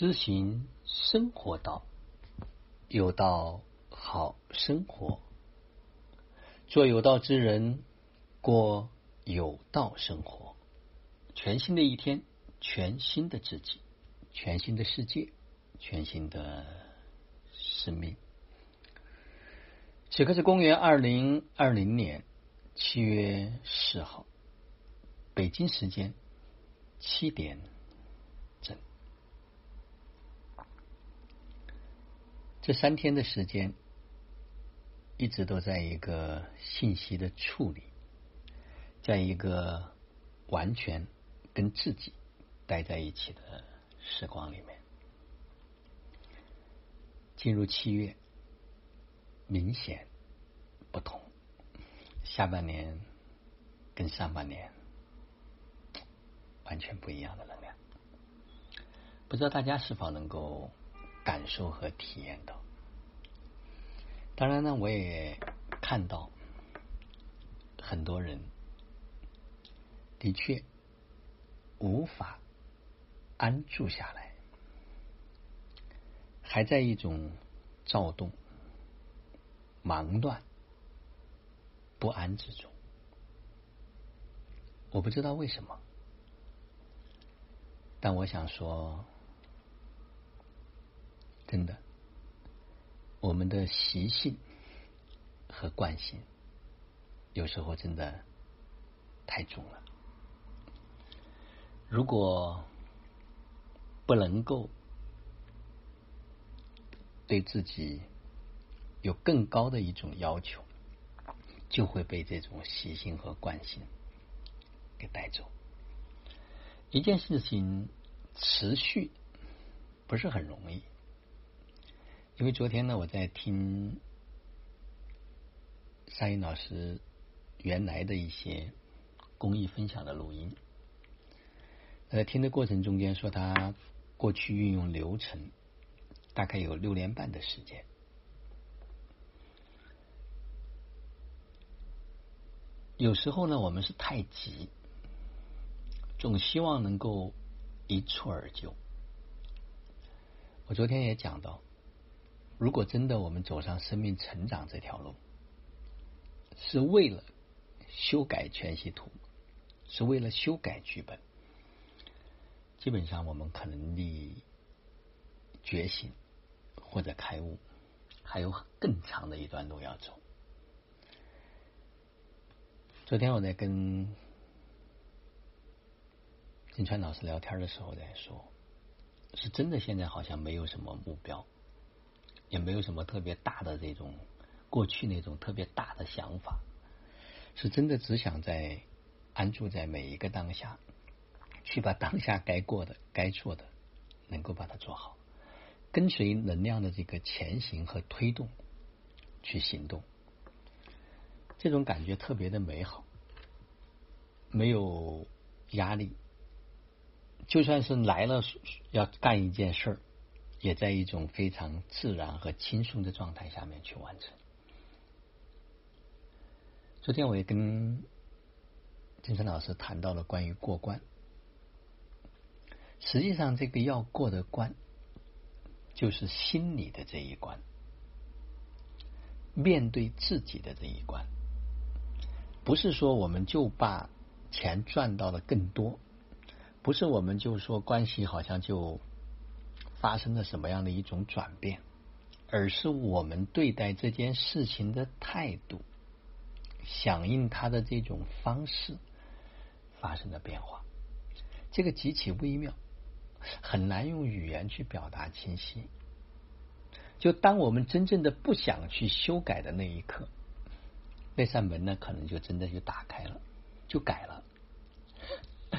知行生活道，有道好生活，做有道之人，过有道生活。全新的一天，全新的自己，全新的世界，全新的生命。此刻是公元二零二零年七月四号，北京时间七点整。这三天的时间，一直都在一个信息的处理，在一个完全跟自己待在一起的时光里面。进入七月，明显不同，下半年跟上半年完全不一样的能量，不知道大家是否能够。感受和体验到，当然呢，我也看到很多人的确无法安住下来，还在一种躁动、忙乱、不安之中。我不知道为什么，但我想说。真的，我们的习性和惯性，有时候真的太重了。如果不能够对自己有更高的一种要求，就会被这种习性和惯性给带走。一件事情持续不是很容易。因为昨天呢，我在听沙云老师原来的一些公益分享的录音，在听的过程中间，说他过去运用流程大概有六年半的时间。有时候呢，我们是太急，总希望能够一蹴而就。我昨天也讲到。如果真的我们走上生命成长这条路，是为了修改全息图，是为了修改剧本，基本上我们可能离觉醒或者开悟还有更长的一段路要走。昨天我在跟金川老师聊天的时候在说，是真的现在好像没有什么目标。也没有什么特别大的这种过去那种特别大的想法，是真的只想在安住在每一个当下，去把当下该过的、该做的，能够把它做好，跟随能量的这个前行和推动去行动，这种感觉特别的美好，没有压力，就算是来了要干一件事儿。也在一种非常自然和轻松的状态下面去完成。昨天我也跟金晨老师谈到了关于过关，实际上这个要过的关，就是心理的这一关，面对自己的这一关，不是说我们就把钱赚到了更多，不是我们就说关系好像就。发生了什么样的一种转变，而是我们对待这件事情的态度、响应它的这种方式发生了变化。这个极其微妙，很难用语言去表达清晰。就当我们真正的不想去修改的那一刻，那扇门呢，可能就真的就打开了，就改了。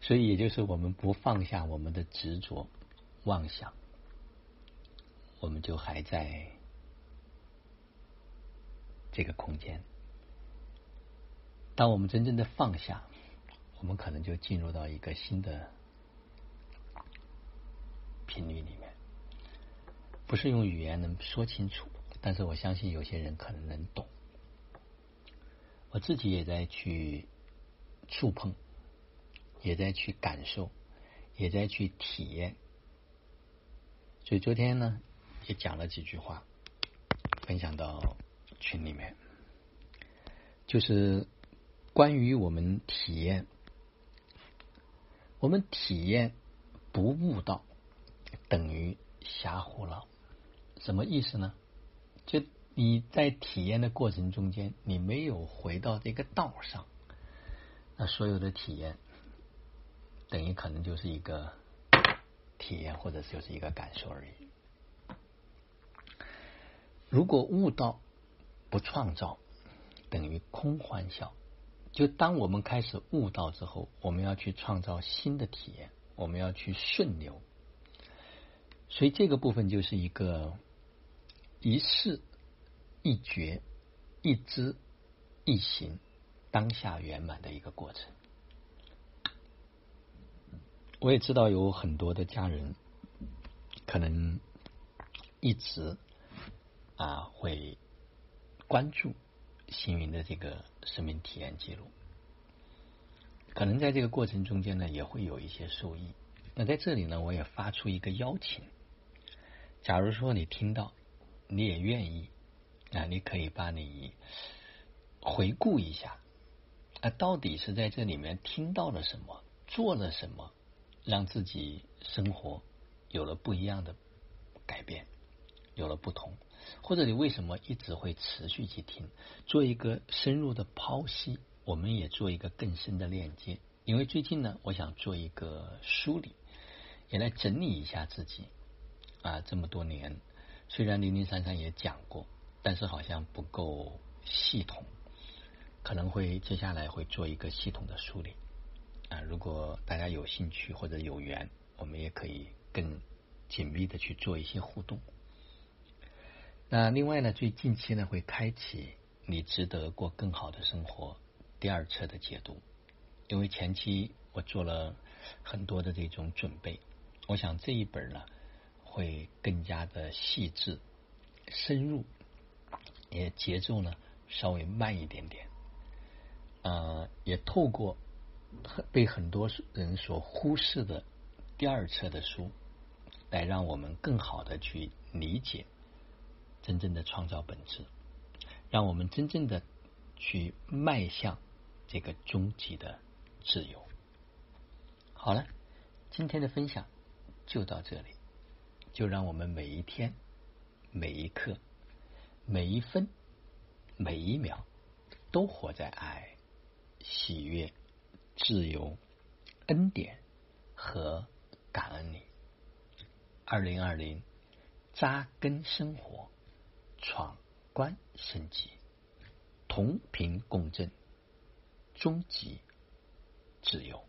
所以，也就是我们不放下我们的执着。妄想，我们就还在这个空间。当我们真正的放下，我们可能就进入到一个新的频率里面。不是用语言能说清楚，但是我相信有些人可能能懂。我自己也在去触碰，也在去感受，也在去体验。所以昨天呢，也讲了几句话，分享到群里面，就是关于我们体验，我们体验不悟道，等于瞎胡闹。什么意思呢？就你在体验的过程中间，你没有回到这个道上，那所有的体验等于可能就是一个。体验或者就是一个感受而已。如果悟道不创造，等于空欢笑。就当我们开始悟道之后，我们要去创造新的体验，我们要去顺流。所以这个部分就是一个一事一觉一知一行当下圆满的一个过程。我也知道有很多的家人可能一直啊会关注星云的这个生命体验记录，可能在这个过程中间呢也会有一些受益。那在这里呢，我也发出一个邀请：，假如说你听到，你也愿意啊，你可以把你回顾一下，啊，到底是在这里面听到了什么，做了什么。让自己生活有了不一样的改变，有了不同，或者你为什么一直会持续去听？做一个深入的剖析，我们也做一个更深的链接。因为最近呢，我想做一个梳理，也来整理一下自己啊，这么多年，虽然零零散散也讲过，但是好像不够系统，可能会接下来会做一个系统的梳理。啊，如果大家有兴趣或者有缘，我们也可以更紧密的去做一些互动。那另外呢，最近期呢会开启你值得过更好的生活第二册的解读，因为前期我做了很多的这种准备，我想这一本呢会更加的细致、深入，也节奏呢稍微慢一点点，呃，也透过。被很多人所忽视的第二册的书，来让我们更好的去理解真正的创造本质，让我们真正的去迈向这个终极的自由。好了，今天的分享就到这里，就让我们每一天、每一刻、每一分、每一秒都活在爱、喜悦。自由、恩典和感恩你。二零二零，扎根生活，闯关升级，同频共振，终极自由。